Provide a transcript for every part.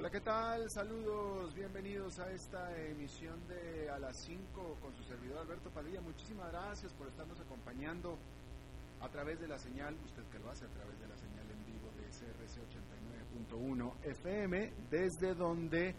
Hola, ¿qué tal? Saludos, bienvenidos a esta emisión de A las 5 con su servidor Alberto Padilla. Muchísimas gracias por estarnos acompañando a través de la señal, usted que lo hace a través de la señal en vivo de CRC 89.1 FM, desde donde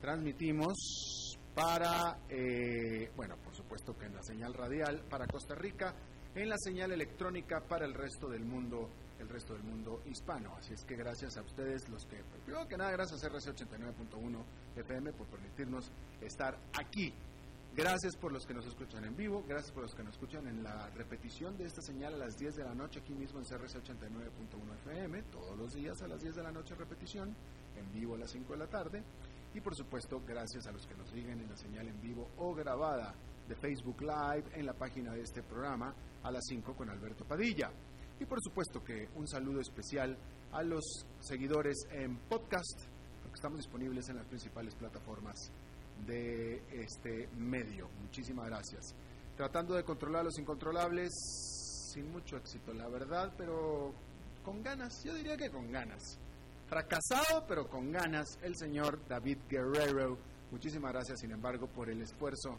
transmitimos para, eh, bueno, por supuesto que en la señal radial para Costa Rica, en la señal electrónica para el resto del mundo, el resto del mundo hispano. Así es que gracias a ustedes, los que, primero que nada, gracias a CRC 89.1 FM por permitirnos estar aquí Gracias por los que nos escuchan en vivo, gracias por los que nos escuchan en la repetición de esta señal a las 10 de la noche aquí mismo en CRC 89.1 FM, todos los días a las 10 de la noche repetición, en vivo a las 5 de la tarde. Y por supuesto, gracias a los que nos siguen en la señal en vivo o grabada de Facebook Live en la página de este programa a las 5 con Alberto Padilla. Y por supuesto que un saludo especial a los seguidores en podcast, porque estamos disponibles en las principales plataformas de este medio. Muchísimas gracias. Tratando de controlar los incontrolables, sin mucho éxito, la verdad, pero con ganas, yo diría que con ganas. Fracasado, pero con ganas, el señor David Guerrero. Muchísimas gracias, sin embargo, por el esfuerzo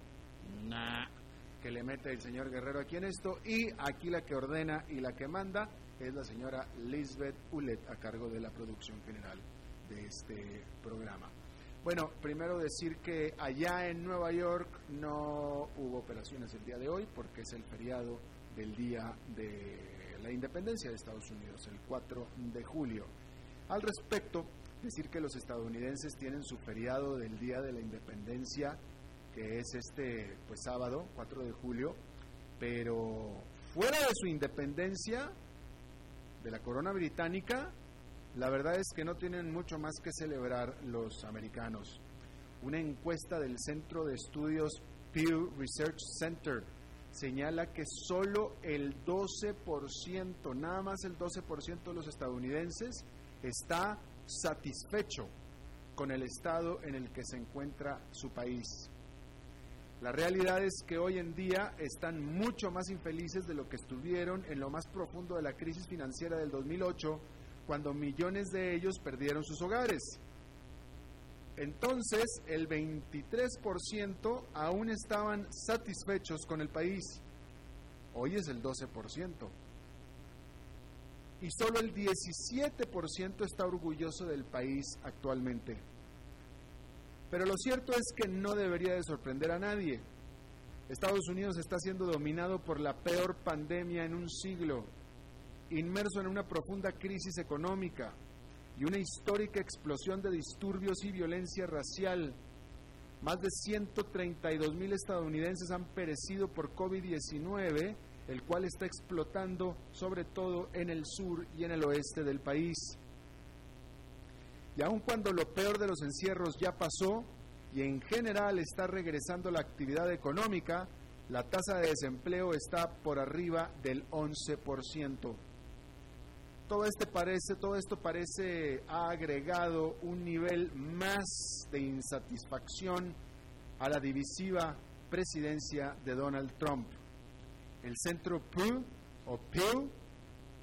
que le mete el señor Guerrero aquí en esto. Y aquí la que ordena y la que manda es la señora Lisbeth Ulet, a cargo de la producción general de este programa. Bueno, primero decir que allá en Nueva York no hubo operaciones el día de hoy porque es el feriado del día de la independencia de Estados Unidos, el 4 de julio. Al respecto, decir que los estadounidenses tienen su feriado del día de la independencia, que es este pues sábado, 4 de julio, pero fuera de su independencia de la corona británica, la verdad es que no tienen mucho más que celebrar los americanos. Una encuesta del Centro de Estudios Pew Research Center señala que solo el 12%, nada más el 12% de los estadounidenses está satisfecho con el estado en el que se encuentra su país. La realidad es que hoy en día están mucho más infelices de lo que estuvieron en lo más profundo de la crisis financiera del 2008 cuando millones de ellos perdieron sus hogares. Entonces, el 23% aún estaban satisfechos con el país. Hoy es el 12%. Y solo el 17% está orgulloso del país actualmente. Pero lo cierto es que no debería de sorprender a nadie. Estados Unidos está siendo dominado por la peor pandemia en un siglo inmerso en una profunda crisis económica y una histórica explosión de disturbios y violencia racial. Más de 132 mil estadounidenses han perecido por COVID-19, el cual está explotando sobre todo en el sur y en el oeste del país. Y aun cuando lo peor de los encierros ya pasó y en general está regresando la actividad económica, la tasa de desempleo está por arriba del 11% todo este parece, todo esto parece ha agregado un nivel más de insatisfacción a la divisiva presidencia de Donald Trump. El centro Pew o Pew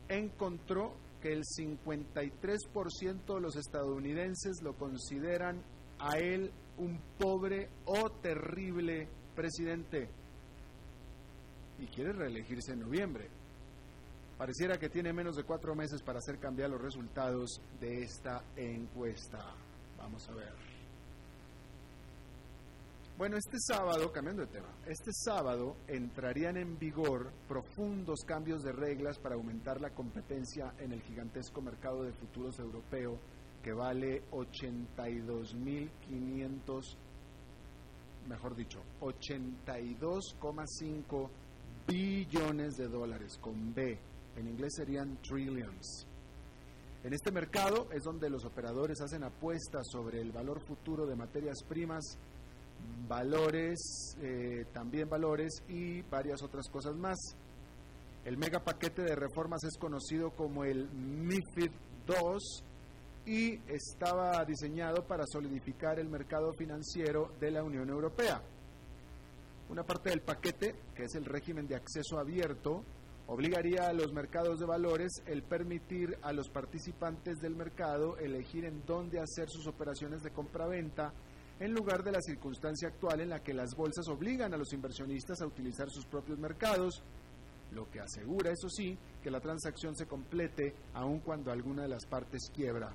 encontró que el 53% de los estadounidenses lo consideran a él un pobre o terrible presidente y quiere reelegirse en noviembre. Pareciera que tiene menos de cuatro meses para hacer cambiar los resultados de esta encuesta. Vamos a ver. Bueno, este sábado, cambiando de tema, este sábado entrarían en vigor profundos cambios de reglas para aumentar la competencia en el gigantesco mercado de futuros europeo que vale 82.500, mejor dicho, 82,5 billones de dólares con B en inglés serían trillions. En este mercado es donde los operadores hacen apuestas sobre el valor futuro de materias primas valores, eh, también valores y varias otras cosas más. El mega paquete de reformas es conocido como el MIFID II y estaba diseñado para solidificar el mercado financiero de la Unión Europea. Una parte del paquete, que es el régimen de acceso abierto, obligaría a los mercados de valores el permitir a los participantes del mercado elegir en dónde hacer sus operaciones de compra-venta en lugar de la circunstancia actual en la que las bolsas obligan a los inversionistas a utilizar sus propios mercados, lo que asegura, eso sí, que la transacción se complete aun cuando alguna de las partes quiebra.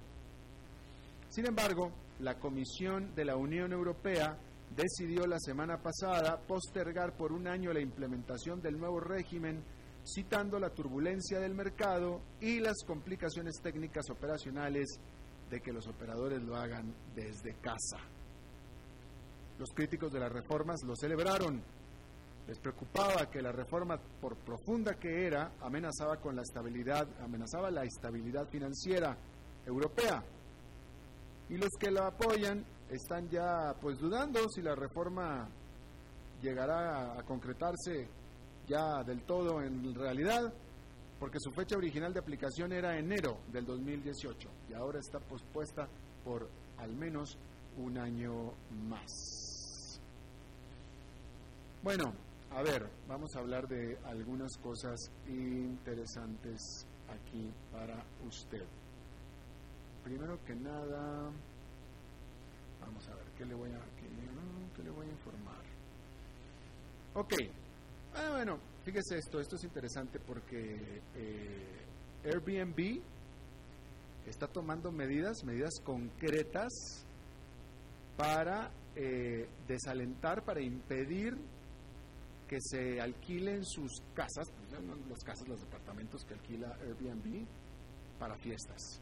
Sin embargo, la Comisión de la Unión Europea decidió la semana pasada postergar por un año la implementación del nuevo régimen, citando la turbulencia del mercado y las complicaciones técnicas operacionales de que los operadores lo hagan desde casa. Los críticos de las reformas lo celebraron. Les preocupaba que la reforma, por profunda que era, amenazaba con la estabilidad, amenazaba la estabilidad financiera europea. Y los que la apoyan están ya pues dudando si la reforma llegará a, concretarse ya del todo en realidad, porque su fecha original de aplicación era enero del 2018 y ahora está pospuesta por al menos un año más. Bueno, a ver, vamos a hablar de algunas cosas interesantes aquí para usted. Primero que nada, Vamos a ver, ¿qué le voy a, qué, le voy a informar? Ok, ah, bueno, fíjese esto, esto es interesante porque eh, Airbnb está tomando medidas, medidas concretas para eh, desalentar, para impedir que se alquilen sus casas, las casas, los departamentos que alquila Airbnb para fiestas.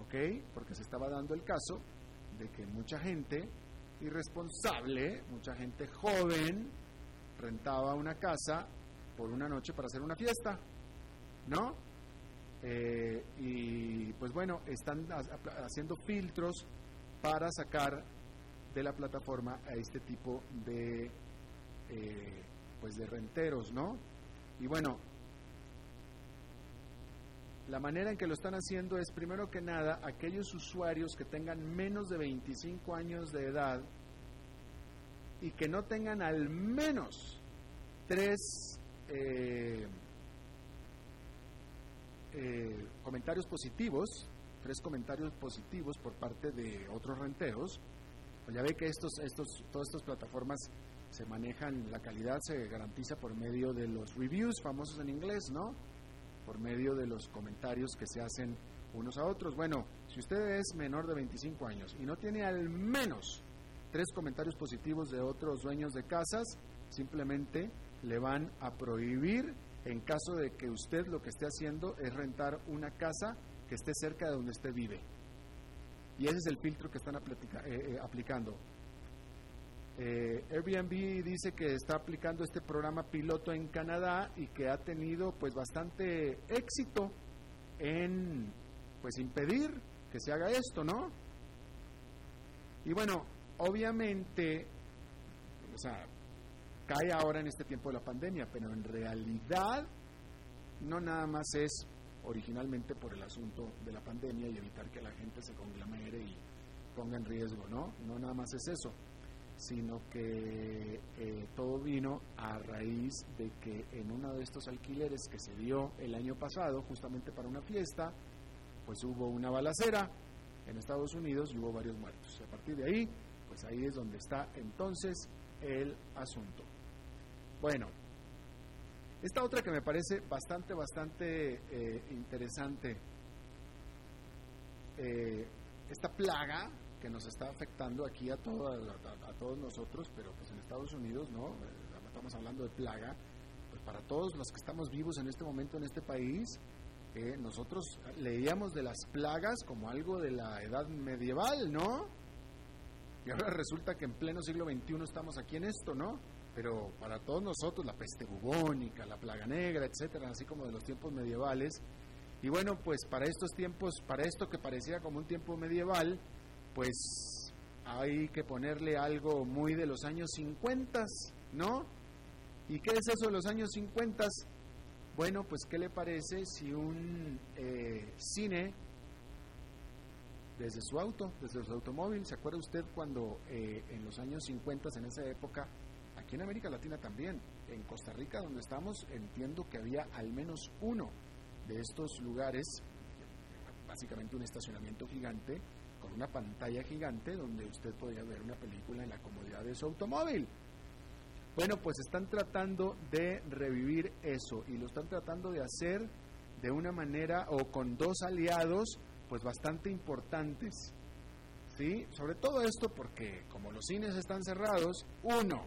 ¿Ok? Porque se estaba dando el caso de que mucha gente irresponsable, mucha gente joven, rentaba una casa por una noche para hacer una fiesta, ¿no? Eh, y pues bueno, están haciendo filtros para sacar de la plataforma a este tipo de eh, pues de renteros, ¿no? Y bueno, la manera en que lo están haciendo es, primero que nada, aquellos usuarios que tengan menos de 25 años de edad y que no tengan al menos tres eh, eh, comentarios positivos, tres comentarios positivos por parte de otros renteros. Pues ya ve que estos, estos, todas estas plataformas se manejan, la calidad se garantiza por medio de los reviews famosos en inglés, ¿no? por medio de los comentarios que se hacen unos a otros. Bueno, si usted es menor de 25 años y no tiene al menos tres comentarios positivos de otros dueños de casas, simplemente le van a prohibir en caso de que usted lo que esté haciendo es rentar una casa que esté cerca de donde usted vive. Y ese es el filtro que están eh, eh, aplicando. Eh, Airbnb dice que está aplicando este programa piloto en Canadá y que ha tenido pues bastante éxito en pues impedir que se haga esto, ¿no? Y bueno, obviamente, o sea, cae ahora en este tiempo de la pandemia, pero en realidad no nada más es originalmente por el asunto de la pandemia y evitar que la gente se conglomere y ponga en riesgo, ¿no? No nada más es eso sino que eh, todo vino a raíz de que en uno de estos alquileres que se dio el año pasado, justamente para una fiesta, pues hubo una balacera en Estados Unidos y hubo varios muertos. A partir de ahí, pues ahí es donde está entonces el asunto. Bueno, esta otra que me parece bastante, bastante eh, interesante, eh, esta plaga que nos está afectando aquí a, todo, a, todos nosotros, pero pues en Estados Unidos, ¿no? Eh, estamos hablando de plaga, pues para todos los que estamos vivos en este momento en este país, eh, nosotros leíamos de las plagas como algo de la edad medieval, ¿no? Y ahora resulta que en pleno siglo XXI estamos aquí en esto, ¿no? Pero para todos nosotros, la peste bubónica, la plaga negra, etcétera, así como de los tiempos medievales. Y bueno, pues para estos tiempos, para esto que parecía como un tiempo medieval, pues hay que ponerle algo muy de los años 50, ¿no? ¿Y qué es eso de los años 50? Bueno, pues ¿qué le parece si un eh, cine desde su auto, desde su automóvil, ¿se acuerda usted cuando eh, en los años 50, en esa época, aquí en América Latina también, en Costa Rica donde estamos, entiendo que había al menos uno de estos lugares, básicamente un estacionamiento gigante, con una pantalla gigante donde usted podía ver una película en la comodidad de su automóvil. Bueno, pues están tratando de revivir eso y lo están tratando de hacer de una manera o con dos aliados pues bastante importantes. ¿Sí? Sobre todo esto porque como los cines están cerrados, uno,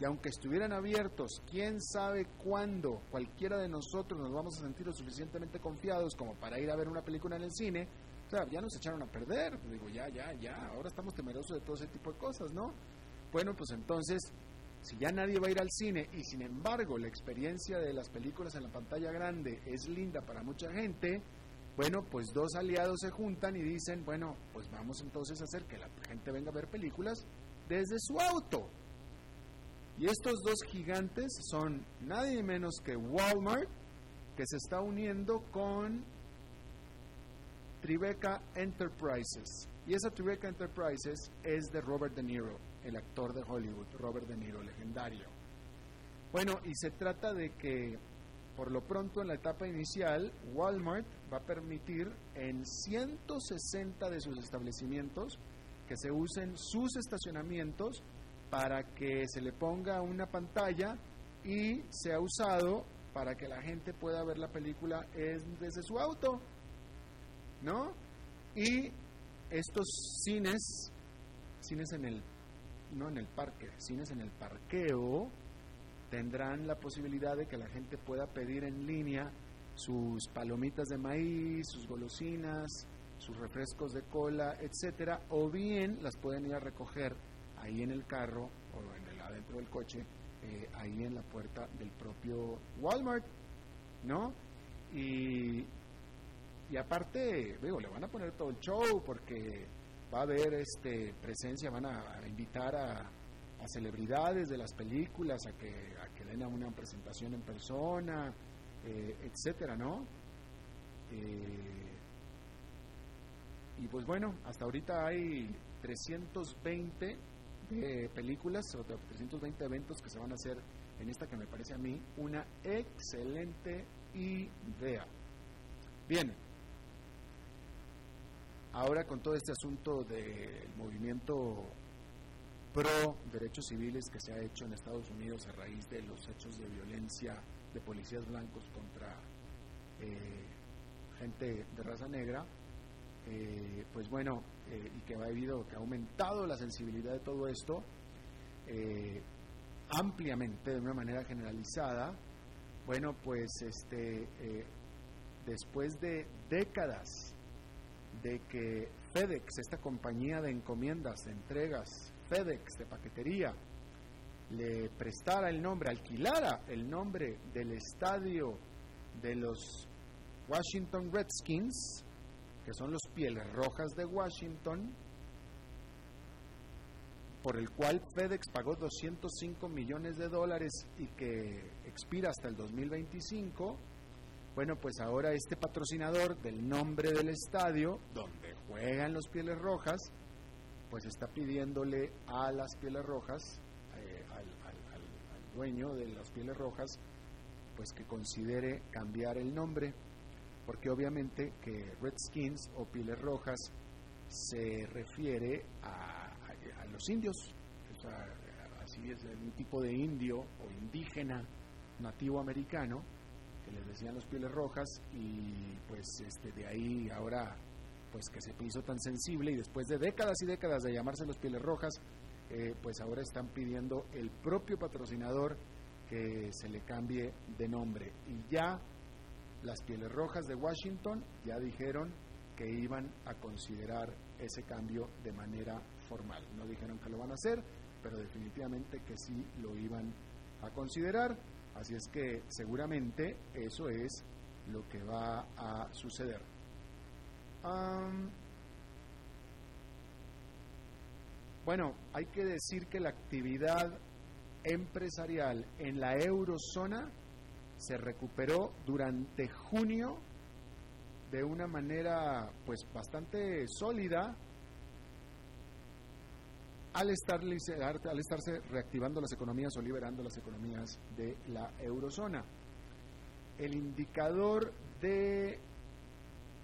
y aunque estuvieran abiertos, quién sabe cuándo cualquiera de nosotros nos vamos a sentir lo suficientemente confiados como para ir a ver una película en el cine, ya nos echaron a perder, digo, ya, ya, ya, ahora estamos temerosos de todo ese tipo de cosas, ¿no? Bueno, pues entonces si ya nadie va a ir al cine y sin embargo la experiencia de las películas en la pantalla grande es linda para mucha gente, bueno, pues dos aliados se juntan y dicen, bueno, pues vamos entonces a hacer que la gente venga a ver películas desde su auto. Y estos dos gigantes son nadie menos que Walmart, que se está uniendo con Tribeca Enterprises. Y esa Tribeca Enterprises es de Robert De Niro el actor de Hollywood, Robert De Niro, legendario. Bueno, y se trata de que por lo pronto en la etapa inicial, Walmart va a permitir en 160 de sus establecimientos que se usen sus estacionamientos para que se le ponga una pantalla y sea usado para que la gente pueda ver la película desde su auto, ¿no? Y estos cines, cines en el no en el parque, cines en el parqueo, tendrán la posibilidad de que la gente pueda pedir en línea sus palomitas de maíz, sus golosinas, sus refrescos de cola, etcétera, o bien las pueden ir a recoger ahí en el carro o en el adentro del coche, eh, ahí en la puerta del propio Walmart, ¿no? Y, y aparte, digo, le van a poner todo el show porque va a haber este, presencia, van a, invitar a, celebridades de las películas a que, a que den una presentación en persona, eh, etcétera, ¿no? Eh, y pues bueno, hasta ahorita hay 320 de películas o 320 eventos que se van a hacer en esta que me parece a mí una excelente idea. Bien, Ahora con todo este asunto del movimiento pro derechos civiles que se ha hecho en Estados Unidos a raíz de los hechos de violencia de policías blancos contra eh, gente de raza negra, eh, pues bueno, eh, y que ha habido, que ha aumentado la sensibilidad de todo esto ampliamente, de una manera generalizada, bueno, pues este, después de décadas de que FedEx, esta compañía de encomiendas, de entregas, FedEx de paquetería, le prestara el nombre, alquilara el nombre del estadio de los Washington Redskins, que son los Pieles Rojas de Washington, por el cual FedEx pagó 205 millones de dólares y que expira hasta el 2025, bueno, pues ahora este patrocinador del nombre del estadio, donde juegan los Pieles Rojas, pues está pidiéndole a las Pieles Rojas, eh, al, dueño de las Pieles Rojas, pues que considere cambiar el nombre, porque obviamente que Redskins o Pieles Rojas se refiere a, a los indios, o sea, así es un tipo de indio o indígena nativo americano, que les decían los pieles rojas y pues este de ahí ahora pues que se hizo tan sensible y después de décadas y décadas de llamarse los pieles rojas eh, pues ahora están pidiendo el propio patrocinador que se le cambie de nombre. Y ya las pieles rojas de Washington ya dijeron que iban a considerar ese cambio de manera formal. No dijeron que lo van a hacer pero definitivamente que sí lo iban a considerar Así es que seguramente eso es lo que va a suceder. Bueno, hay que decir que la actividad empresarial en la eurozona se recuperó durante junio de una manera pues bastante sólida al, estar, al estarse reactivando las economías o liberando las economías de la eurozona. El indicador de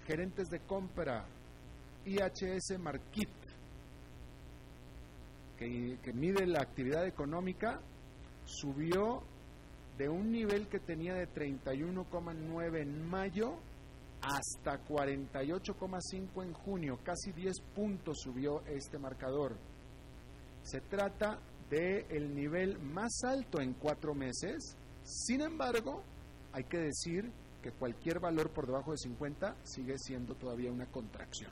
gerentes de compra IHS que, que mide la actividad económica, subió de un nivel que tenía de 31,9 en mayo hasta 48,5 en junio, casi 10 puntos subió este marcador. Se trata de el nivel más alto en cuatro meses, sin embargo, hay que decir que cualquier valor por debajo de 50 sigue siendo todavía una contracción.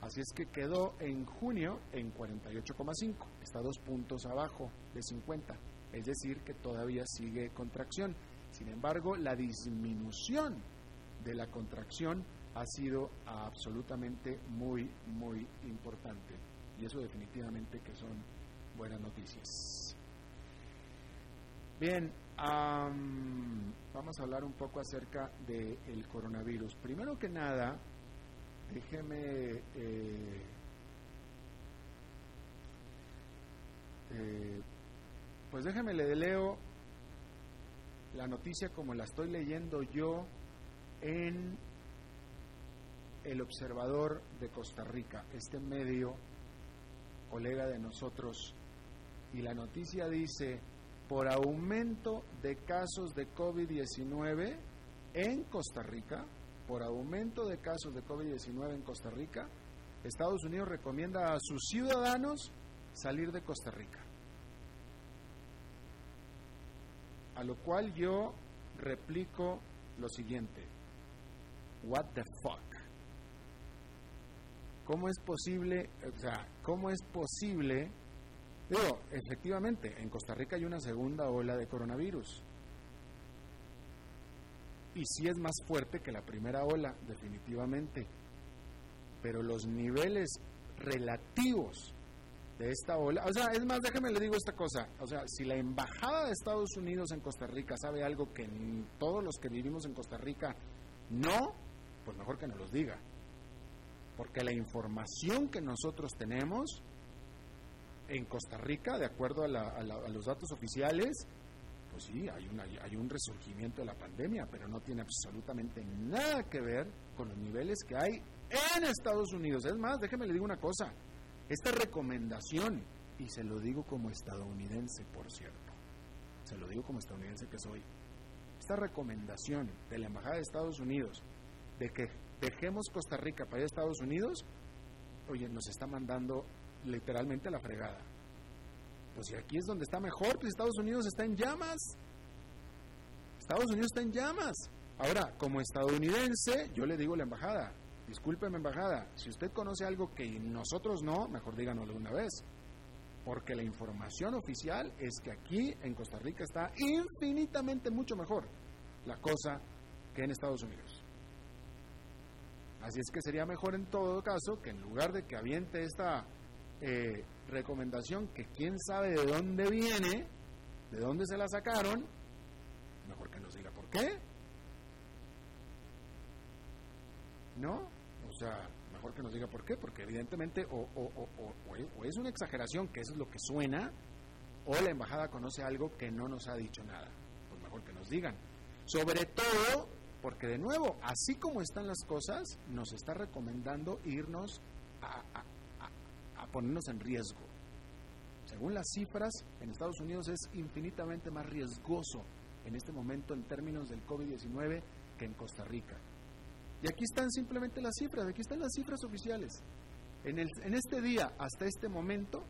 Así es que quedó en junio en 48,5, está dos puntos abajo de 50, es decir, que todavía sigue contracción. Sin embargo, la disminución de la contracción ha sido absolutamente muy, muy importante. Eso definitivamente que son buenas noticias. Bien, vamos a hablar un poco acerca del coronavirus. Primero que nada, déjeme eh, eh, pues déjeme le leo la noticia como la estoy leyendo yo en El Observador de Costa Rica, este medio colega de nosotros, y la noticia dice, por aumento de casos de COVID-19 en Costa Rica, por aumento de casos de COVID-19 en Costa Rica, Estados Unidos recomienda a sus ciudadanos salir de Costa Rica. A lo cual yo replico lo siguiente. What the fuck? ¿Cómo es posible, o sea, cómo es posible, digo, efectivamente, en Costa Rica hay una segunda ola de coronavirus. Y sí es más fuerte que la primera ola, definitivamente. Pero los niveles relativos de esta ola, o sea, es más, déjeme le digo esta cosa, o sea, si la embajada de Estados Unidos en Costa Rica sabe algo que todos los que vivimos en Costa Rica no, pues mejor que nos los diga. Porque la información que nosotros tenemos en Costa Rica, de acuerdo a, los datos oficiales, pues sí, hay, hay un resurgimiento de la pandemia, pero no tiene absolutamente nada que ver con los niveles que hay en Estados Unidos. Es más, déjeme le digo una cosa, esta recomendación, y se lo digo como estadounidense, por cierto, se lo digo como estadounidense que soy, esta recomendación de la Embajada de Estados Unidos de que dejemos Costa Rica para ir a Estados Unidos, oye, nos está mandando literalmente a la fregada. Pues si aquí es donde está mejor, pues Estados Unidos está en llamas. Estados Unidos está en llamas. Ahora, como estadounidense, yo le digo a la embajada, discúlpeme embajada, si usted conoce algo que nosotros no, mejor díganoslo una vez. Porque la información oficial es que aquí en Costa Rica está infinitamente mucho mejor la cosa que en Estados Unidos. Así es que sería mejor en todo caso que en lugar de que aviente esta eh, recomendación, que quién sabe de dónde viene, de dónde se la sacaron, mejor que nos diga por qué. ¿No? O sea, mejor que nos diga por qué, porque evidentemente o, o, es una exageración, que eso es lo que suena, o la embajada conoce algo que no nos ha dicho nada. Pues mejor que nos digan. Sobre todo porque de nuevo, así como están las cosas, nos está recomendando irnos a, ponernos en riesgo. Según las cifras, en Estados Unidos es infinitamente más riesgoso en este momento en términos del COVID-19 que en Costa Rica. Y aquí están simplemente las cifras, aquí están las cifras oficiales. En, este día, hasta este momento,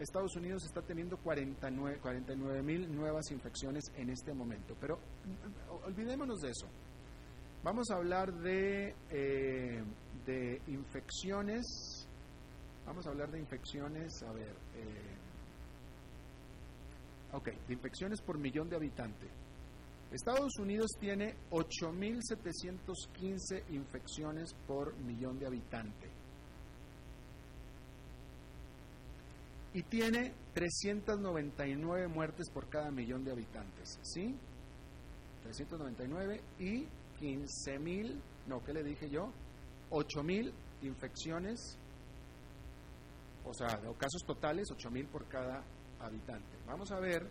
Estados Unidos está teniendo 49 mil nuevas infecciones en este momento. Pero mm, olvidémonos de eso. Vamos a hablar de, eh, de infecciones. Vamos a hablar de infecciones, a ver. Eh, ok, de infecciones por millón de habitantes. Estados Unidos tiene 8.715 infecciones por millón de habitantes. y tiene 399 muertes por cada millón de habitantes, ¿sí? 399 y 15 mil, no, ¿qué le dije yo? 8 mil infecciones, o sea, casos totales, 8 mil por cada habitante. Vamos a ver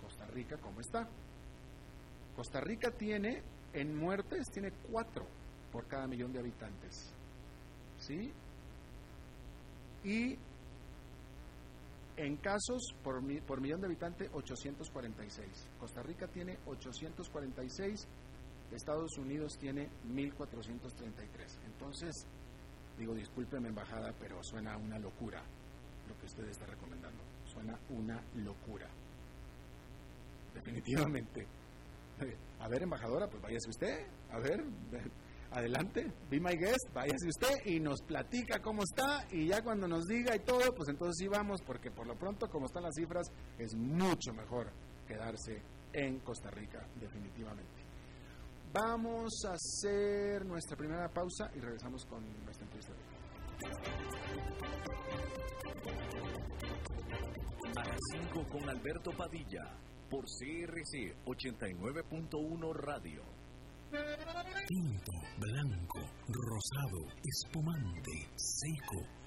Costa Rica cómo está. Costa Rica tiene, en muertes, tiene 4 por cada millón de habitantes, ¿sí? Y en casos por, por millón de habitantes, 846. Costa Rica tiene 846, Estados Unidos tiene 1433. Entonces, digo, discúlpeme embajada, pero suena una locura lo que usted está recomendando. Suena una locura. Definitivamente. A ver, embajadora, pues váyase usted. A ver, adelante, be my guest, váyase usted y nos platica cómo está y ya cuando nos diga y todo, pues entonces sí vamos, porque por lo pronto como están las cifras, es mucho mejor quedarse en Costa Rica, definitivamente. Vamos a hacer nuestra primera pausa y regresamos con nuestra entrevista. A las 5 con Alberto Padilla, por CRC 89.1 Radio. Tinto, blanco, rosado, espumante, seco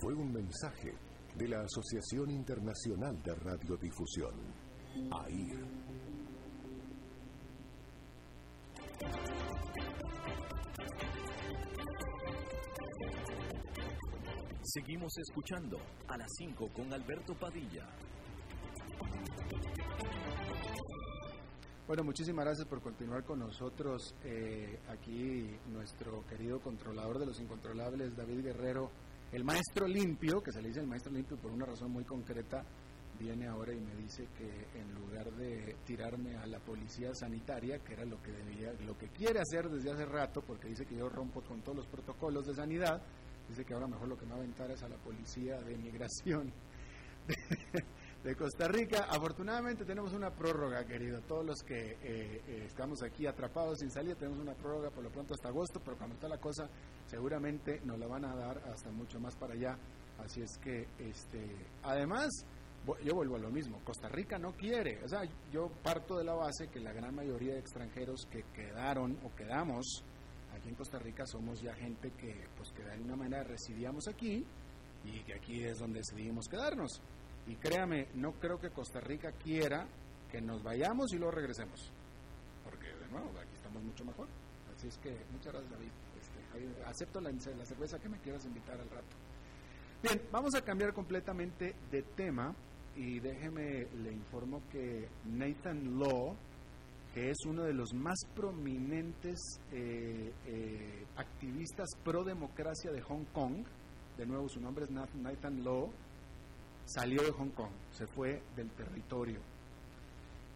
fue un mensaje de la Asociación Internacional de Radiodifusión, AIR. Seguimos escuchando a las 5 con Alberto Padilla. Bueno, muchísimas gracias por continuar con nosotros. Eh, aquí nuestro querido controlador de los incontrolables, David Guerrero el maestro limpio, que se le dice el maestro limpio por una razón muy concreta, viene ahora y me dice que en lugar de tirarme a la policía sanitaria, que era lo que debía, lo que quiere hacer desde hace rato, porque dice que yo rompo con todos los protocolos de sanidad, dice que ahora mejor lo que me va a aventar es a la policía de migración de Costa Rica. Afortunadamente tenemos una prórroga, querido. Todos los que eh, eh, estamos aquí atrapados sin salir, tenemos una prórroga por lo pronto hasta agosto, pero cuando está la cosa, seguramente nos la van a dar hasta mucho más para allá. Así es que, este, además, yo vuelvo a lo mismo. Costa Rica no quiere. O sea, yo parto de la base que la gran mayoría de extranjeros que quedaron o quedamos aquí en Costa Rica somos ya gente que, pues, que de alguna manera residíamos aquí y que aquí es donde decidimos quedarnos. Y créame, no creo que Costa Rica quiera que nos vayamos y luego regresemos. Porque, de nuevo, aquí estamos mucho mejor. Así es que, muchas gracias, David. Este, acepto la, cerveza que me quieras invitar al rato. Bien, vamos a cambiar completamente de tema y déjeme, le informo que Nathan Law, que es uno de los más prominentes eh, eh, activistas pro democracia de Hong Kong, de nuevo su nombre es Nathan Law, salió de Hong Kong, se fue del territorio.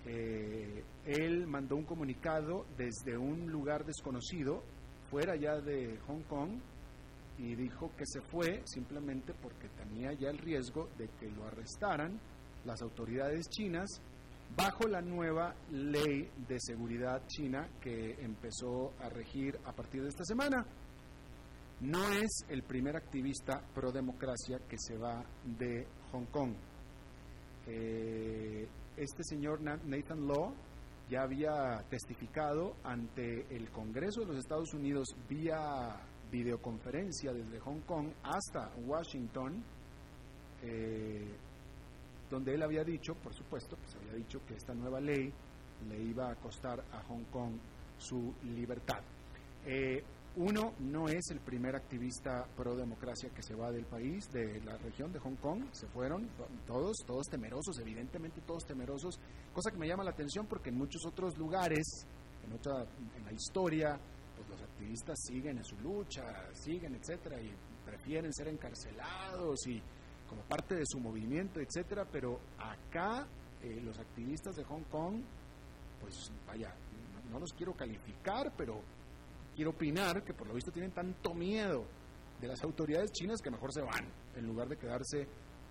Eh, él mandó un comunicado desde un lugar desconocido, fuera ya de Hong Kong, y dijo que se fue simplemente porque tenía ya el riesgo de que lo arrestaran las autoridades chinas bajo la nueva ley de seguridad china que empezó a regir a partir de esta semana. No es el primer activista pro democracia que se va de Hong Kong. Eh, este señor Nathan Law ya había testificado ante el Congreso de los Estados Unidos vía videoconferencia desde Hong Kong hasta Washington, eh, donde él había dicho, por supuesto, pues había dicho que esta nueva ley le iba a costar a Hong Kong su libertad. Eh, uno no es el primer activista pro democracia que se va del país, de la región de Hong Kong, se fueron todos, todos temerosos, evidentemente todos temerosos, cosa que me llama la atención porque en muchos otros lugares, en, otra, en la historia, pues los activistas siguen en su lucha, siguen, etcétera, y prefieren ser encarcelados y como parte de su movimiento, etcétera, pero acá eh, los activistas de Hong Kong, pues vaya, no los quiero calificar, pero quiero opinar que por lo visto tienen tanto miedo de las autoridades chinas que mejor se van, en lugar de quedarse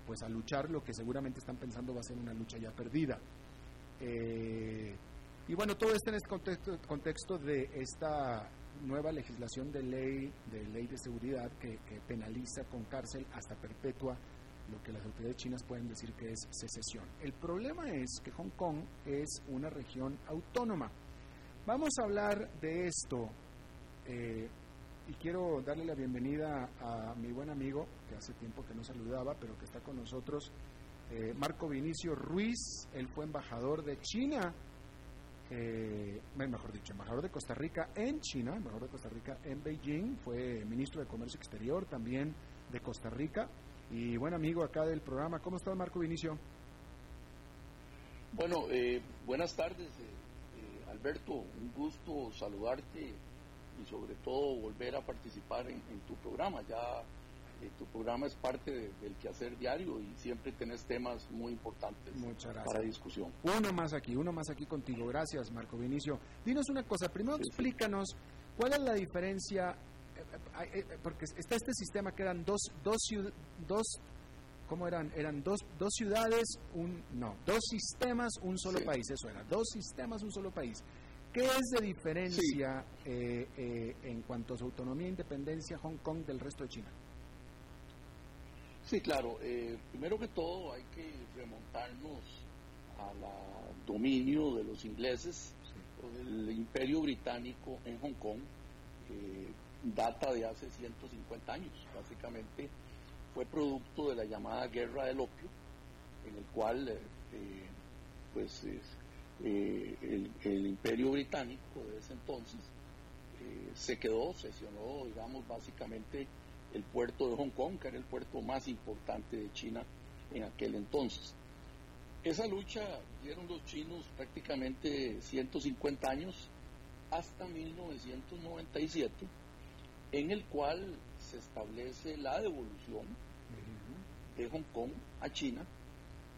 pues a luchar lo que seguramente están pensando va a ser una lucha ya perdida. Eh, y bueno, todo esto en este contexto, contexto, de esta nueva legislación de ley, de ley de seguridad que, que, penaliza con cárcel hasta perpetua lo que las autoridades chinas pueden decir que es secesión. El problema es que Hong Kong es una región autónoma. Vamos a hablar de esto eh, y quiero darle la bienvenida a mi buen amigo, que hace tiempo que no saludaba, pero que está con nosotros, eh, Marco Vinicio Ruiz. Él fue embajador de China, eh, mejor dicho, embajador de Costa Rica en China, embajador de Costa Rica en Beijing, fue ministro de Comercio Exterior también de Costa Rica y buen amigo acá del programa. ¿Cómo estás, Marco Vinicio? Bueno, buenas tardes, Alberto. Un gusto saludarte y sobre todo volver a participar en, tu programa. Ya eh, tu programa es parte del quehacer diario y siempre tenés temas muy importantes para discusión. Uno más aquí, uno más aquí contigo. Gracias, Marco Vinicio. Dinos una cosa, primero explícanos cuál es la diferencia, eh, eh, porque está este sistema que eran dos, dos, dos ¿cómo eran? Eran dos, dos ciudades, un, no, dos sistemas, un solo país, eso era, dos sistemas, un solo país. ¿Qué es de diferencia eh, eh, en cuanto a su autonomía e independencia Hong Kong del resto de China? Sí, claro. Eh, primero que todo hay que remontarnos al dominio de los ingleses del imperio británico en Hong Kong. data de hace 150 años. Básicamente fue producto de la llamada Guerra del Opio, en el cual pues eh, el, imperio británico de ese entonces eh, se quedó, sesionó, digamos, básicamente el puerto de Hong Kong, que era el puerto más importante de China en aquel entonces. Esa lucha dieron los chinos prácticamente 150 años hasta 1997, en el cual se establece la devolución de Hong Kong a China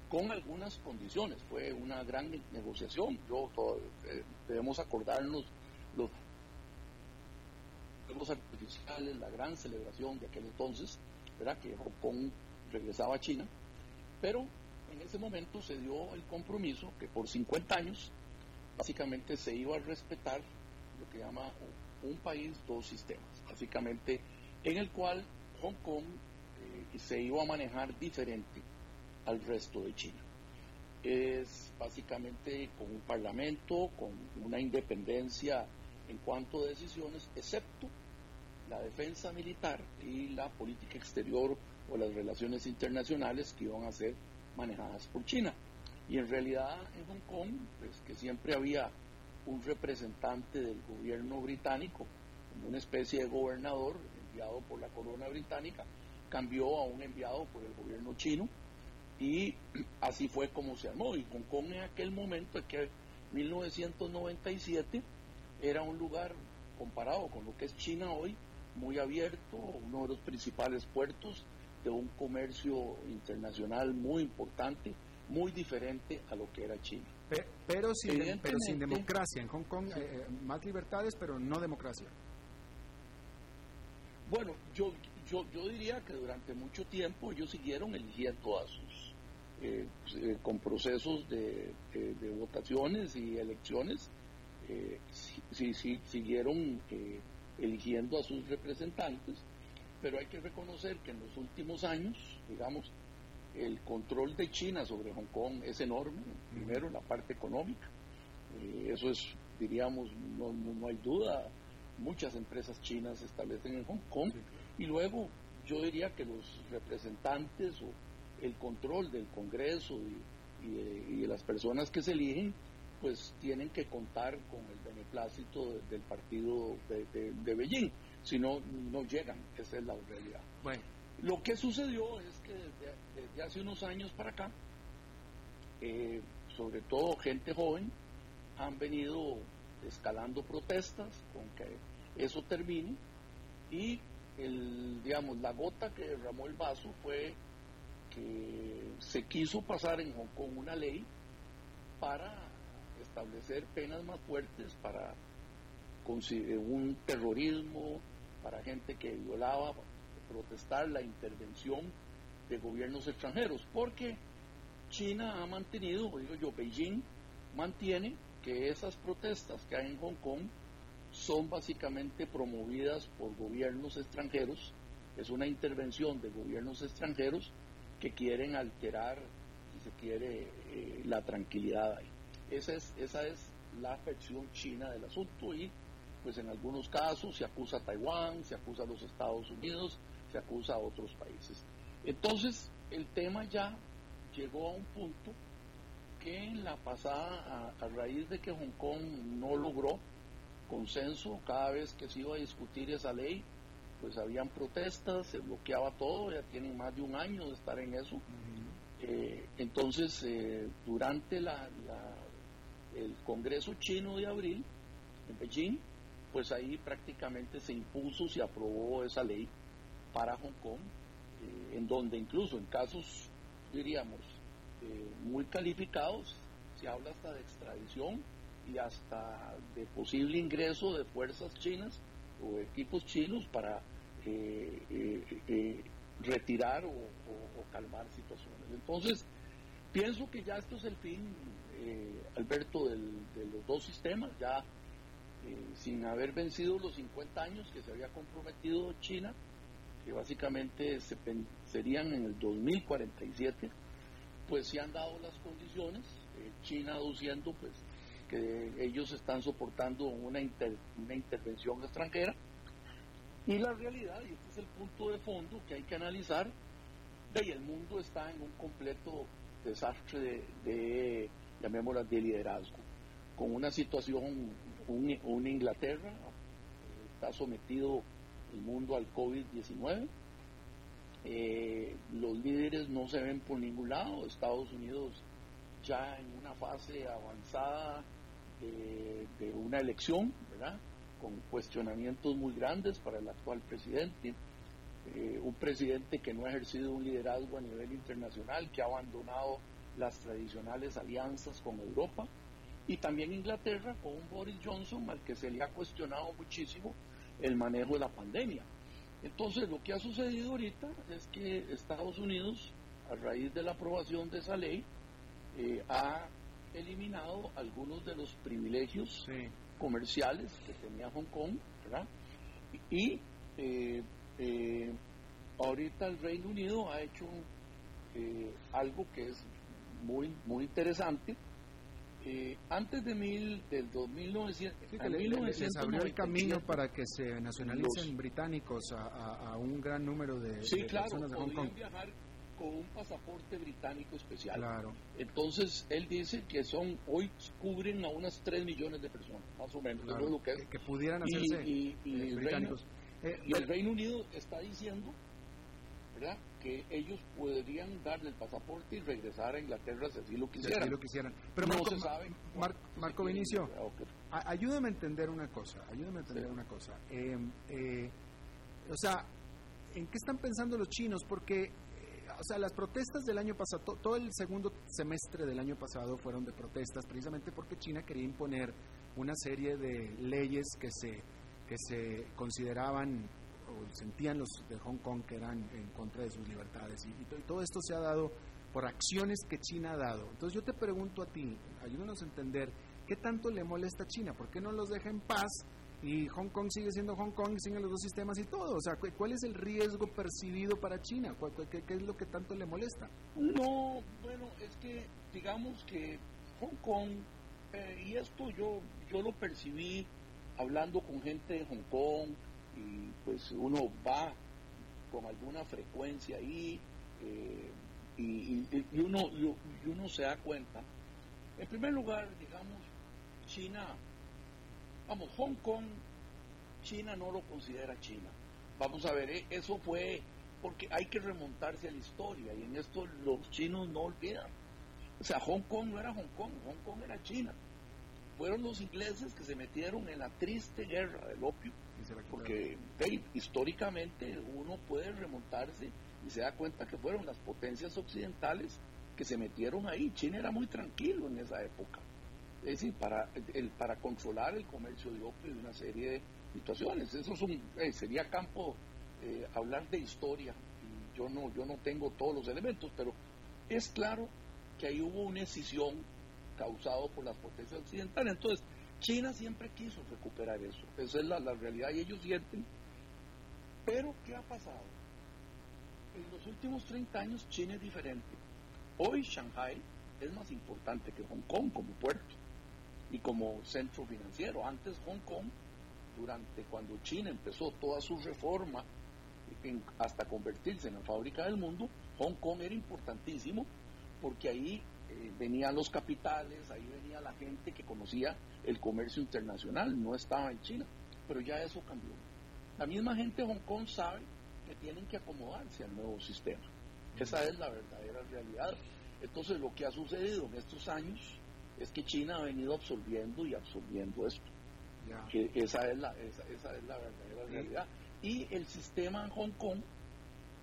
con algunas condiciones. Fue una gran negociación. Yo, eh, debemos acordarnos los fuegos artificiales, la gran celebración de aquel entonces, ¿verdad? que Hong Kong regresaba a China, pero en ese momento se dio el compromiso que por 50 años básicamente se iba a respetar lo que llama un país, dos sistemas, básicamente en el cual Hong Kong eh, se iba a manejar diferente al resto de China. Es básicamente con un parlamento, con una independencia en cuanto a decisiones, excepto la defensa militar y la política exterior o las relaciones internacionales que iban a ser manejadas por China. Y en realidad en Hong Kong, pues que siempre había un representante del gobierno británico, como una especie de gobernador enviado por la corona británica, cambió a un enviado por el gobierno chino, y así fue como se armó. Y Hong Kong en aquel momento, en que 1997, era un lugar comparado con lo que es China hoy, muy abierto, uno de los principales puertos de un comercio internacional muy importante, muy diferente a lo que era China. Pero, sin, pero sin democracia. En Hong Kong, eh, eh, más libertades, pero no democracia. Bueno, yo, yo, yo diría que durante mucho tiempo ellos siguieron eligiendo a sus, eh, pues, con procesos de, de, votaciones y elecciones, sí, sí, siguieron eligiendo a sus representantes, pero hay que reconocer que en los últimos años, digamos, el control de China sobre Hong Kong es enorme, primero la parte económica, eso es, diríamos, no, no, hay duda, muchas empresas chinas se establecen en Hong Kong, y luego yo diría que los representantes o el control del Congreso y, de, las personas que se eligen, pues tienen que contar con el beneplácito del partido de, Beijing, si no, no llegan, esa es la realidad. Bueno. Lo que sucedió es que desde, hace unos años para acá, eh, sobre todo gente joven, han venido escalando protestas con que eso termine y el, digamos, la gota que derramó el vaso fue que se quiso pasar en Hong Kong una ley para establecer penas más fuertes para un terrorismo, para gente que violaba, protestar la intervención de gobiernos extranjeros, porque China ha mantenido, digo yo, Beijing mantiene que esas protestas que hay en Hong Kong son básicamente promovidas por gobiernos extranjeros, es una intervención de gobiernos extranjeros que quieren alterar, si se quiere, eh, la tranquilidad ahí. Esa es, esa es la versión china del asunto y pues en algunos casos se acusa a Taiwán, se acusa a los Estados Unidos, se acusa a otros países. Entonces el tema ya llegó a un punto que en la pasada, a raíz de que Hong Kong no logró consenso cada vez que se iba a discutir esa ley, pues habían protestas, se bloqueaba todo, ya tienen más de un año de estar en eso. Eh, entonces, eh, durante la, el Congreso chino de abril, en Beijing, pues ahí prácticamente se impuso, se aprobó esa ley para Hong Kong, eh, en donde incluso en casos, diríamos, muy calificados, se habla hasta de extradición y hasta de posible ingreso de fuerzas chinas o equipos chinos para eh, eh, eh, retirar o, calmar situaciones. Entonces, pienso que ya esto es el fin, Alberto, de los dos sistemas, ya sin haber vencido los 50 años que se había comprometido China, que básicamente se, serían en el 2047, pues se han dado las condiciones, China aduciendo pues ellos están soportando una, una intervención extranjera. Y la realidad, y este es el punto de fondo que hay que analizar, de el mundo está en un completo desastre de, de llamémosla, de liderazgo, con una situación, un, Inglaterra, está sometido el mundo al COVID-19, eh, los líderes no se ven por ningún lado, Estados Unidos ya en una fase avanzada de, una elección, ¿verdad? Con cuestionamientos muy grandes para el actual presidente, eh, un presidente que no ha ejercido un liderazgo a nivel internacional, que ha abandonado las tradicionales alianzas con Europa, y también Inglaterra con un Boris Johnson al que se le ha cuestionado muchísimo el manejo de la pandemia. Entonces, lo que ha sucedido ahorita es que Estados Unidos, a raíz de la aprobación de esa ley, eh, ha eliminado algunos de los privilegios comerciales que tenía Hong Kong, ¿verdad? Y eh, eh, ahorita el Reino Unido ha hecho eh, algo que es muy, muy interesante. antes de mil, del 2900, sí, les abrió el camino para que se nacionalicen británicos a, un gran número de, personas de Hong Kong con un pasaporte británico especial. Claro. Entonces, él dice que son hoy cubren a unas 3 millones de personas, más o menos. lo que, que, pudieran hacerse y, el británicos. Reino, y el eh, Reino Unido está diciendo ¿verdad? que ellos podrían darle el pasaporte y regresar a Inglaterra si así lo quisieran. Si lo quisieran. Pero no se sabe. Marco Vinicio, ayúdame a entender una cosa. Ayúdame a entender una cosa. Eh, eh, o sea, ¿en qué están pensando los chinos? Porque o sea, las protestas del año pasado, todo el segundo semestre del año pasado fueron de protestas precisamente porque China quería imponer una serie de leyes que se, que se consideraban o sentían los de Hong Kong que eran en contra de sus libertades. Y, todo esto se ha dado por acciones que China ha dado. Entonces yo te pregunto a ti, ayúdanos a entender, ¿qué tanto le molesta a China? ¿Por qué no los deja en paz? Y Hong Kong sigue siendo Hong Kong y siguen los dos sistemas y todo. O sea, ¿cuál es el riesgo percibido para China? ¿Qué, es lo que tanto le molesta? No, bueno, es que digamos que Hong Kong, eh, y esto yo, yo lo percibí hablando con gente de Hong Kong, y pues uno va con alguna frecuencia ahí, eh, y, uno, y uno se da cuenta. En primer lugar, digamos, China, vamos, Hong Kong, China no lo considera China. Vamos a ver, eh, eso fue porque hay que remontarse a la historia y en esto los chinos no olvidan. O sea, Hong Kong no era Hong Kong, Hong Kong era China. Fueron los ingleses que se metieron en la triste guerra del opio, porque históricamente uno puede remontarse y se da cuenta que fueron las potencias occidentales que se metieron ahí. China era muy tranquilo en esa época. Es decir, para, el, para controlar el comercio de opio y una serie de situaciones. Eso es un, eh, sería campo eh, hablar de historia. Y yo no, yo no tengo todos los elementos, pero es claro que ahí hubo una escisión causado por las potencias occidentales. Entonces, China siempre quiso recuperar eso. Esa es la, la realidad y ellos sienten. Pero, ¿qué ha pasado? En los últimos 30 años China es diferente. Hoy Shanghai es más importante que Hong Kong como puerto y como centro financiero. Antes Hong Kong, durante cuando China empezó toda su reforma hasta convertirse en la fábrica del mundo, Hong Kong era importantísimo porque ahí eh, venían los capitales, ahí venía la gente que conocía el comercio internacional, no estaba en China, pero ya eso cambió. La misma gente de Hong Kong sabe que tienen que acomodarse al nuevo sistema. Esa es la verdadera realidad. Entonces lo que ha sucedido en estos años es que China ha venido absorbiendo y absorbiendo esto. Que esa, es la, esa, es la verdadera realidad. Y el sistema en Hong Kong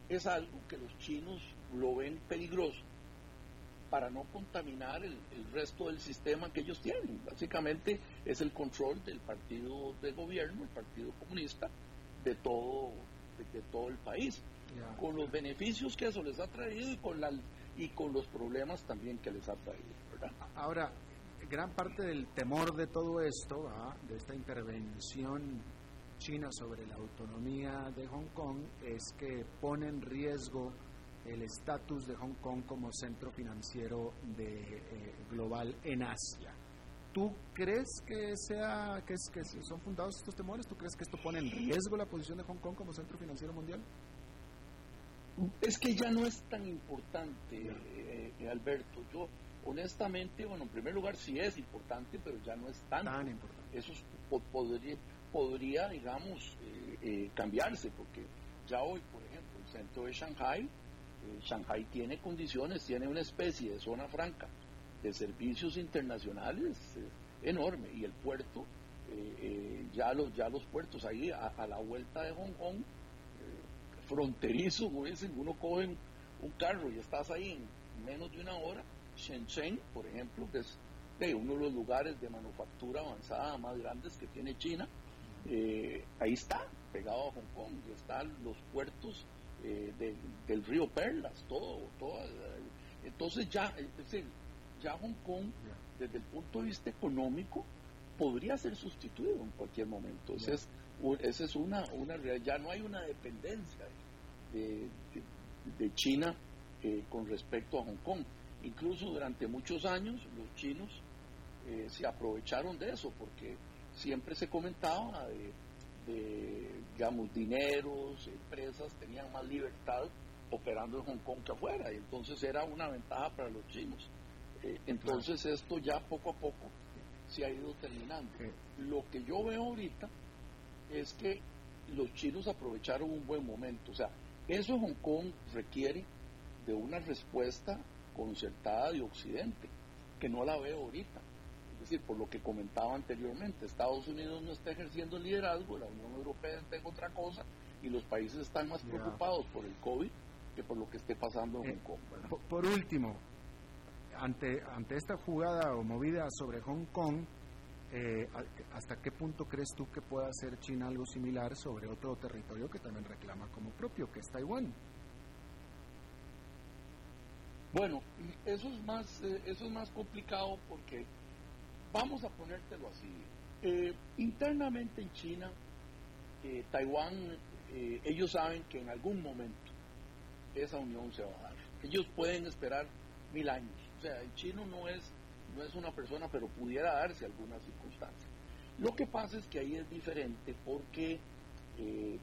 es algo que los chinos lo ven peligroso para no contaminar el, resto del sistema que ellos tienen. Básicamente es el control del partido de gobierno, el Partido Comunista, de todo, de, todo el país, con los beneficios que eso les ha traído y con, la, y con los problemas también que les ha traído. Ahora, gran parte del temor de todo esto, de esta intervención china sobre la autonomía de Hong Kong, es que pone en riesgo el estatus de Hong Kong como centro financiero de, eh, global en Asia. ¿Tú crees que, sea, que, es, son fundados estos temores? ¿Tú crees que esto pone en riesgo la posición de Hong Kong como centro financiero mundial? Es que ya no es tan importante, eh, eh, Alberto. Yo, honestamente, bueno, en primer lugar sí es importante, pero ya no es tan, importante. Eso podría, podría, digamos, cambiarse, porque ya hoy, por ejemplo, el centro de Shanghai eh, Shanghai tiene condiciones, tiene una especie de zona franca de servicios internacionales eh, enorme y el puerto, eh, ya, los, ya los puertos ahí a, la vuelta de Hong Kong, fronterizo, uno coge un, carro y estás ahí en menos de una hora, Shenzhen, por ejemplo, que es uno de los lugares de manufactura avanzada más grandes que tiene China, ahí está, pegado a Hong Kong, y están los puertos eh, del río Perlas, todo, todo. Entonces ya, ya Hong Kong, desde el punto de vista económico, podría ser sustituido en cualquier momento. Esa es, esa es una, una ya no hay una dependencia de, de, China eh, con respecto a Hong Kong. Incluso durante muchos años los chinos eh, se aprovecharon de eso, porque siempre se comentaba de de, digamos, dineros, empresas tenían más libertad operando en Hong Kong que afuera, y entonces era una ventaja para los chinos. Eh, entonces esto ya poco a poco se ha ido terminando. Lo que yo veo ahorita es que los chinos aprovecharon un buen momento, o sea, eso Hong Kong requiere de una respuesta concertada de Occidente, que no la veo ahorita decir, por lo que comentaba anteriormente, Estados Unidos no está ejerciendo el liderazgo, la Unión Europea está en otra cosa y los países están más preocupados por el COVID que por lo que esté pasando en Hong Kong. Por, por, último, ante, ante esta jugada o movida sobre Hong Kong, eh, ¿hasta qué punto crees tú que pueda hacer China algo similar sobre otro territorio que también reclama como propio, que es Taiwán? Bueno, eso es más, eh, eso es más complicado porque vamos a ponértelo así. Eh, internamente en China, eh, Taiwán, ellos saben que en algún momento esa unión se va a dar. Ellos pueden esperar mil años. O sea, el chino no es, no es una persona, pero pudiera darse alguna circunstancia. Lo que pasa es que ahí es diferente porque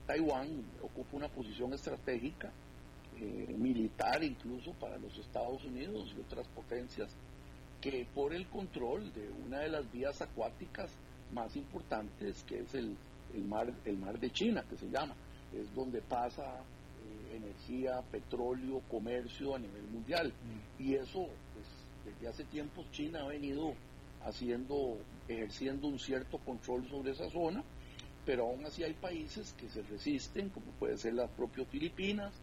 Taiwán ocupa una posición estratégica eh, militar incluso para los Estados Unidos y otras potencias que por el control de una de las vías acuáticas más importantes que es el, el mar el mar de China que se llama es donde pasa eh, energía petróleo comercio a nivel mundial mm. y eso pues desde hace tiempo China ha venido haciendo ejerciendo un cierto control sobre esa zona pero aún así hay países que se resisten como puede ser las propias Filipinas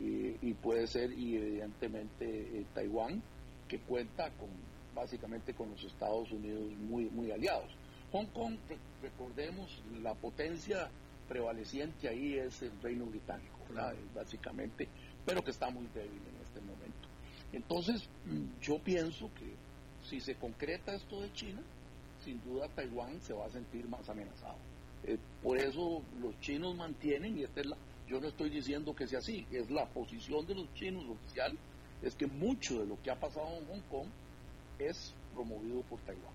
y, puede ser y evidentemente eh, Taiwán que cuenta con básicamente con los Estados Unidos muy muy aliados. Hong Kong, recordemos, la potencia prevaleciente ahí es el Reino Británico, básicamente, pero que está muy débil en este momento. Entonces, yo pienso que si se concreta esto de China, sin duda Taiwán se va a sentir más amenazado. Eh, por eso los chinos mantienen, y esta es la, yo no estoy diciendo que sea así, es la posición de los chinos oficial, es que mucho de lo que ha pasado en Hong Kong es promovido por Taiwán.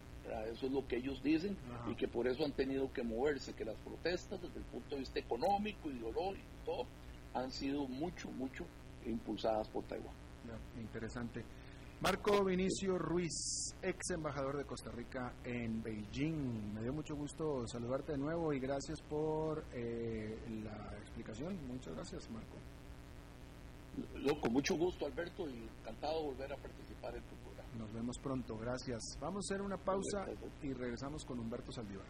Eso es lo que ellos dicen y que por eso han tenido que moverse, que las protestas desde el punto de vista económico, ideológico y todo, han sido mucho, mucho impulsadas por Taiwán. interesante. Marco Vinicio Ruiz, ex embajador de Costa Rica en Beijing. Me dio mucho gusto saludarte de nuevo y gracias por eh, la explicación. Muchas gracias, Marco. con mucho gusto, Alberto, y encantado de volver a participar en tu programa. Nos vemos pronto, gracias. Vamos a hacer una pausa y regresamos con Humberto Saldívar.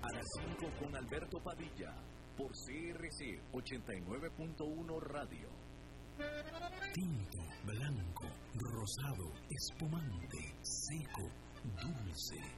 A las 5 con Alberto Padilla, por CRC 89.1 Radio. Tinto, blanco, rosado, espumante, seco, dulce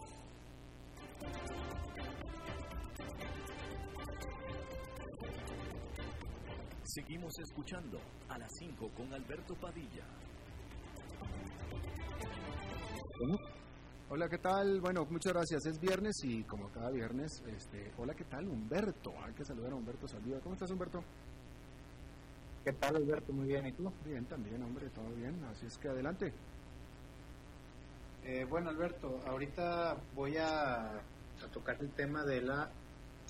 Seguimos escuchando a las 5 con Alberto Padilla. Hola, ¿qué tal? Bueno, muchas gracias. Es viernes y como cada viernes, este, hola, ¿qué tal? Humberto. Hay que saludar a Humberto Salida. ¿Cómo estás, Humberto? ¿Qué tal, Alberto? Muy bien. ¿Y tú? Bien, también, hombre, todo bien. Así es que adelante. Eh, bueno, Alberto, ahorita voy a, tocar el tema de la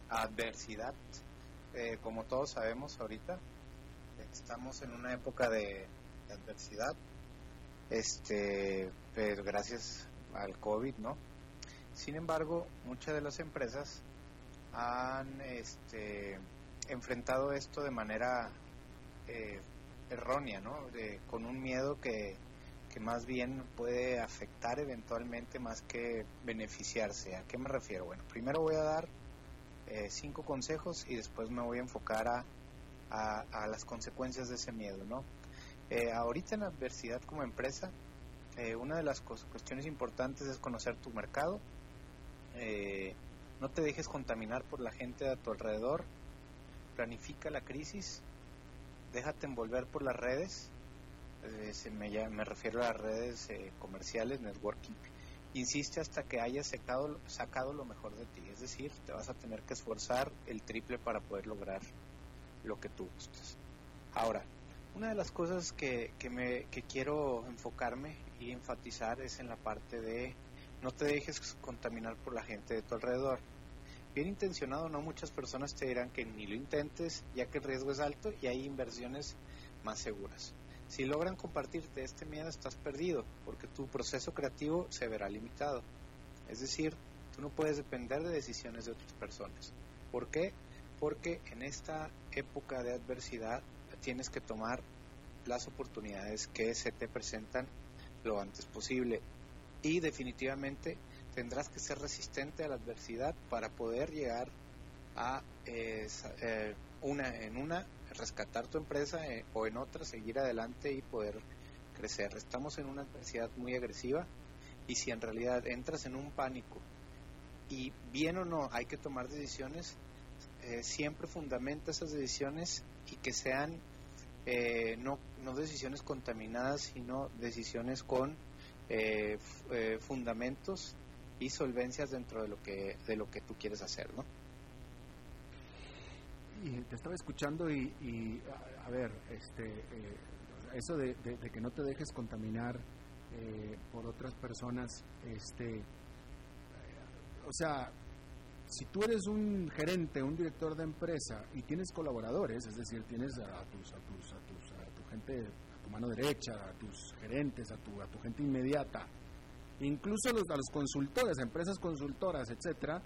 adversidad. Eh, como todos sabemos ahorita, estamos en una época de, adversidad, este, pero gracias al COVID, ¿no? Sin embargo, muchas de las empresas han este, enfrentado esto de manera eh, errónea, ¿no? con un miedo que que más bien puede afectar eventualmente más que beneficiarse. ¿A qué me refiero? Bueno, primero voy a dar eh, cinco consejos y después me voy a enfocar a, a, las consecuencias de ese miedo, ¿no? Eh, ahorita en la adversidad como empresa, eh, una de las cuestiones importantes es conocer tu mercado, no te dejes contaminar por la gente a tu alrededor, planifica la crisis, déjate envolver por las redes, me, me, refiero a las redes eh, comerciales, networking, insiste hasta que hayas sacado, sacado lo mejor de ti. Es decir, te vas a tener que esforzar el triple para poder lograr lo que tú gustes. Ahora, una de las cosas que, que, me, que quiero enfocarme y enfatizar es en la parte de no te dejes contaminar por la gente de tu alrededor. Bien intencionado, no muchas personas te dirán que ni lo intentes, ya que el riesgo es alto y hay inversiones más seguras. Si logran compartirte este miedo, estás perdido, porque tu proceso creativo se verá limitado. Es decir, tú no puedes depender de decisiones de otras personas. ¿Por qué? Porque en esta época de adversidad tienes que tomar las oportunidades que se te presentan lo antes posible. Y definitivamente tendrás que ser resistente a la adversidad para poder llegar a eh, una en una rescatar tu empresa eh, o en otra seguir adelante y poder crecer. Estamos en una adversidad muy agresiva y si en realidad entras en un pánico y bien o no hay que tomar decisiones, eh, siempre fundamenta esas decisiones y que sean eh, no, no decisiones contaminadas, sino decisiones con fundamentos y solvencias dentro de lo que de lo que tú quieres hacer, ¿no? Y te estaba escuchando y, a, ver, este, eh, eso de, que no te dejes contaminar eh, por otras personas, este, eh, o sea, si tú eres un gerente, un director de empresa y tienes colaboradores, es decir, tienes a tus, a tus, a tus, a tu gente, a tu mano derecha, a tus gerentes, a tu, a tu gente inmediata, incluso los, a los consultores, empresas consultoras, etcétera,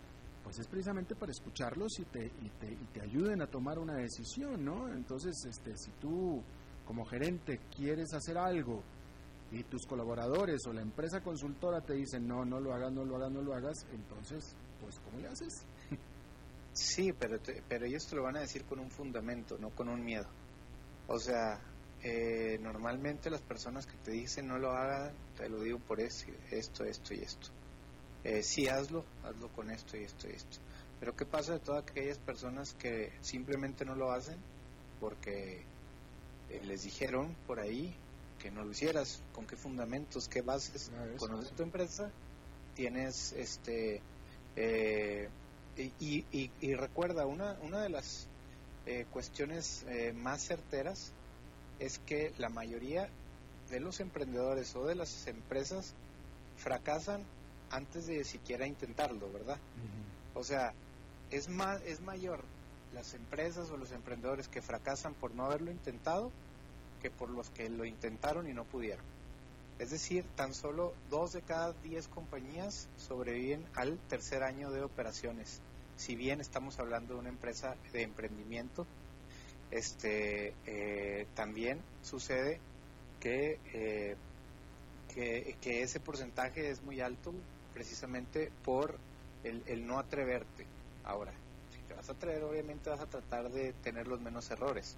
pues es precisamente para escucharlos y te, y te, y te ayuden a tomar una decisión, ¿no? Entonces, este, si tú como gerente quieres hacer algo y tus colaboradores o la empresa consultora te dicen no, no lo hagas, no lo hagas, no lo hagas, entonces, pues, ¿cómo le haces? Sí, pero, pero ellos te lo van a decir con un fundamento, no con un miedo. O sea, eh, normalmente las personas que te dicen no lo hagan, te lo digo por esto, esto y esto eh, sí hazlo, hazlo con esto y esto y esto. Pero ¿qué pasa de todas aquellas personas que simplemente no lo hacen porque eh, les dijeron por ahí que no lo hicieras? ¿Con qué fundamentos, qué bases? Ah, ¿Conoces tu empresa? Tienes este... Eh, y, y, recuerda, una, una de las eh, cuestiones más certeras es que la mayoría de los emprendedores o de las empresas fracasan antes de siquiera intentarlo, ¿verdad? O sea, es más es mayor las empresas o los emprendedores que fracasan por no haberlo intentado que por los que lo intentaron y no pudieron. Es decir, tan solo dos de cada diez compañías sobreviven al tercer año de operaciones. Si bien estamos hablando de una empresa de emprendimiento, este eh, también sucede que, eh, que, que ese porcentaje es muy alto precisamente por el, no atreverte. Ahora, si te vas a atrever, obviamente vas a tratar de tener los menos errores,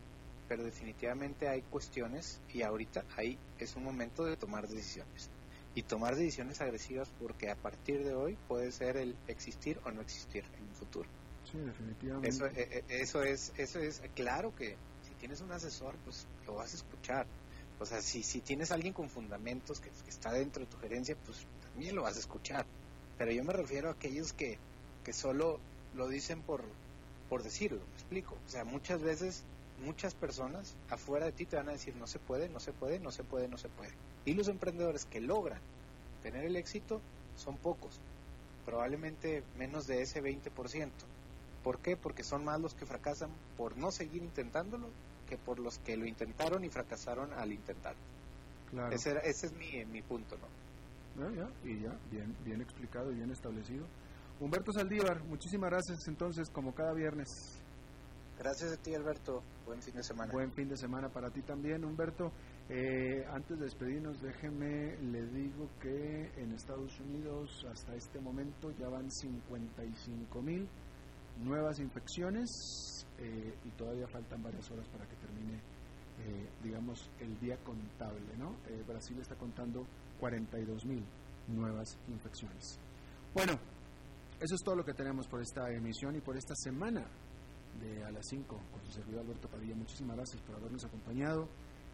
pero definitivamente hay cuestiones y ahorita ahí es un momento de tomar decisiones. Y tomar decisiones agresivas porque a partir de hoy puede ser el existir o no existir en un futuro. Sí, definitivamente. Eso, eh, eh, eso, es, eso es claro que si tienes un asesor, pues lo vas a escuchar. O sea, si, si tienes alguien con fundamentos que, que está dentro de tu gerencia, pues también lo vas a escuchar. Pero yo me refiero a aquellos que, que solo lo dicen por, por decirlo, me explico. O sea, muchas veces, muchas personas afuera de ti te van a decir no se puede, no se puede, no se puede, no se puede. Y los emprendedores que logran tener el éxito son pocos, probablemente menos de ese 20%. ¿Por qué? Porque son más los que fracasan por no seguir intentándolo que por los que lo intentaron y fracasaron al intentar. Claro. Ese, ese es mi, mi punto, ¿no? Ya, y ya, bien, bien explicado y bien establecido. Humberto Saldívar, muchísimas gracias entonces, como cada viernes. Gracias a ti, Alberto. Buen fin de semana. Buen fin de semana para ti también, Humberto. Eh, antes de despedirnos, déjeme, le digo que en Estados Unidos hasta este momento ya van 55 mil nuevas infecciones eh, y todavía faltan varias horas para que termine, eh, digamos, el día contable, ¿no? Brasil está contando 42 mil nuevas infecciones. Bueno, eso es todo lo que tenemos por esta emisión y por esta semana de a las 5 con su servidor Alberto Padilla. Muchísimas gracias por habernos acompañado.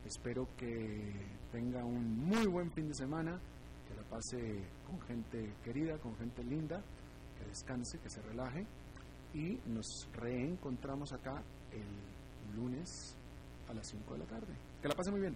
Espero que tenga un muy buen fin de semana, que la pase con gente querida, con gente linda, que descanse, que se relaje y nos reencontramos acá el lunes a las 5 de la tarde. Que la pase muy bien.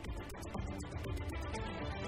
すごい!